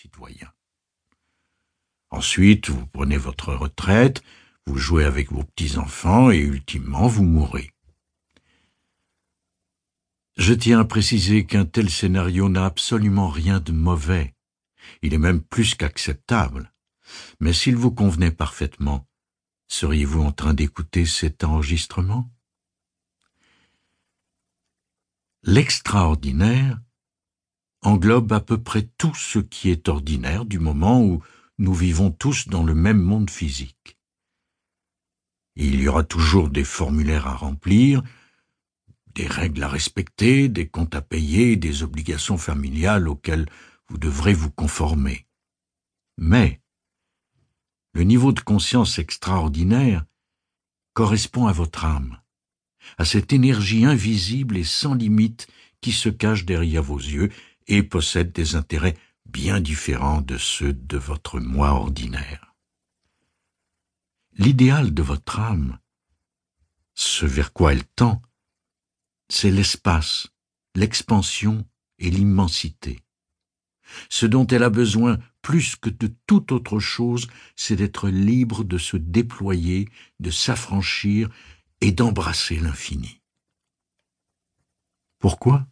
citoyen. Ensuite, vous prenez votre retraite, vous jouez avec vos petits-enfants et ultimement vous mourrez. Je tiens à préciser qu'un tel scénario n'a absolument rien de mauvais. Il est même plus qu'acceptable. Mais s'il vous convenait parfaitement, seriez-vous en train d'écouter cet enregistrement? L'extraordinaire englobe à peu près tout ce qui est ordinaire du moment où nous vivons tous dans le même monde physique. Il y aura toujours des formulaires à remplir, des règles à respecter, des comptes à payer, des obligations familiales auxquelles vous devrez vous conformer. Mais le niveau de conscience extraordinaire correspond à votre âme, à cette énergie invisible et sans limite qui se cache derrière vos yeux et possède des intérêts bien différents de ceux de votre moi ordinaire. L'idéal de votre âme, ce vers quoi elle tend, c'est l'espace, l'expansion et l'immensité. Ce dont elle a besoin plus que de toute autre chose, c'est d'être libre de se déployer, de s'affranchir et d'embrasser l'infini. Pourquoi?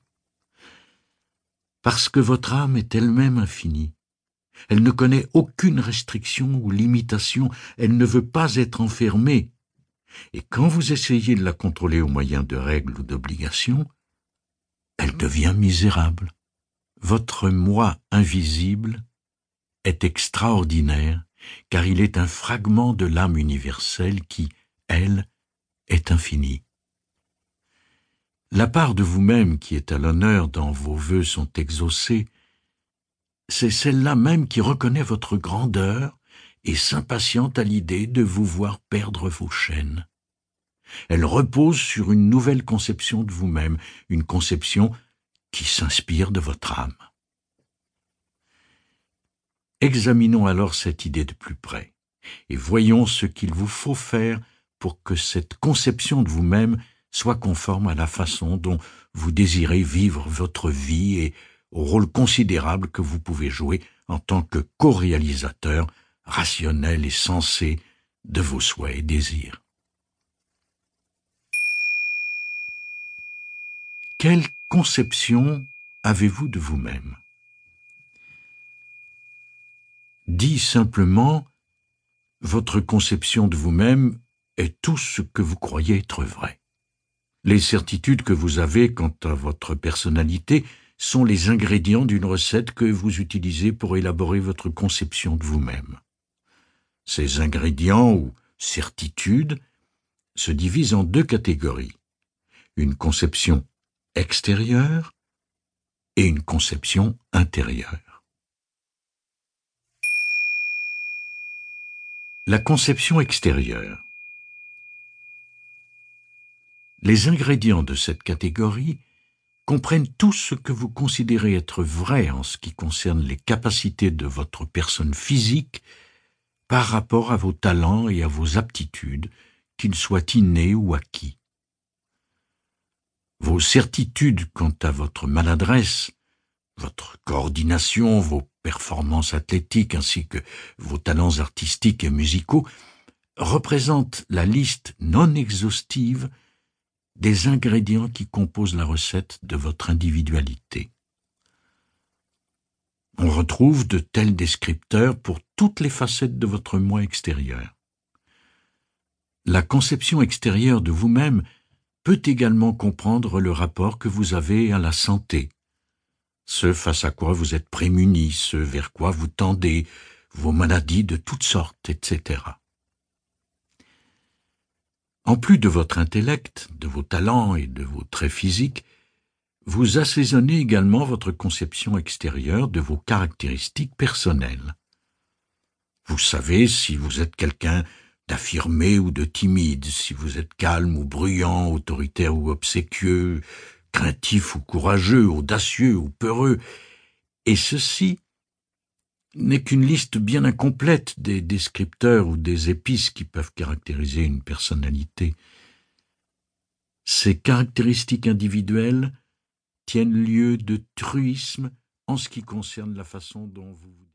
Parce que votre âme est elle-même infinie. Elle ne connaît aucune restriction ou limitation, elle ne veut pas être enfermée. Et quand vous essayez de la contrôler au moyen de règles ou d'obligations, elle devient misérable. Votre moi invisible est extraordinaire, car il est un fragment de l'âme universelle qui, elle, est infinie. La part de vous-même qui est à l'honneur dans vos vœux sont exaucés, c'est celle-là même qui reconnaît votre grandeur et s'impatiente à l'idée de vous voir perdre vos chaînes. Elle repose sur une nouvelle conception de vous-même, une conception qui s'inspire de votre âme. Examinons alors cette idée de plus près, et voyons ce qu'il vous faut faire pour que cette conception de vous-même soit conforme à la façon dont vous désirez vivre votre vie et au rôle considérable que vous pouvez jouer en tant que co-réalisateur rationnel et sensé de vos souhaits et désirs. Quelle conception avez-vous de vous-même? Dit simplement, votre conception de vous-même est tout ce que vous croyez être vrai. Les certitudes que vous avez quant à votre personnalité sont les ingrédients d'une recette que vous utilisez pour élaborer votre conception de vous-même. Ces ingrédients ou certitudes se divisent en deux catégories. Une conception extérieure et une conception intérieure. La conception extérieure. Les ingrédients de cette catégorie comprennent tout ce que vous considérez être vrai en ce qui concerne les capacités de votre personne physique par rapport à vos talents et à vos aptitudes, qu'ils soient innés ou acquis. Vos certitudes quant à votre maladresse, votre coordination, vos performances athlétiques ainsi que vos talents artistiques et musicaux représentent la liste non exhaustive des ingrédients qui composent la recette de votre individualité. On retrouve de tels descripteurs pour toutes les facettes de votre moi extérieur. La conception extérieure de vous-même peut également comprendre le rapport que vous avez à la santé, ce face à quoi vous êtes prémuni, ce vers quoi vous tendez, vos maladies de toutes sortes, etc. En plus de votre intellect, de vos talents et de vos traits physiques, vous assaisonnez également votre conception extérieure de vos caractéristiques personnelles. Vous savez si vous êtes quelqu'un d'affirmé ou de timide, si vous êtes calme ou bruyant, autoritaire ou obséquieux, craintif ou courageux, audacieux ou peureux, et ceci n'est qu'une liste bien incomplète des descripteurs ou des épices qui peuvent caractériser une personnalité. Ces caractéristiques individuelles tiennent lieu de truisme en ce qui concerne la façon dont vous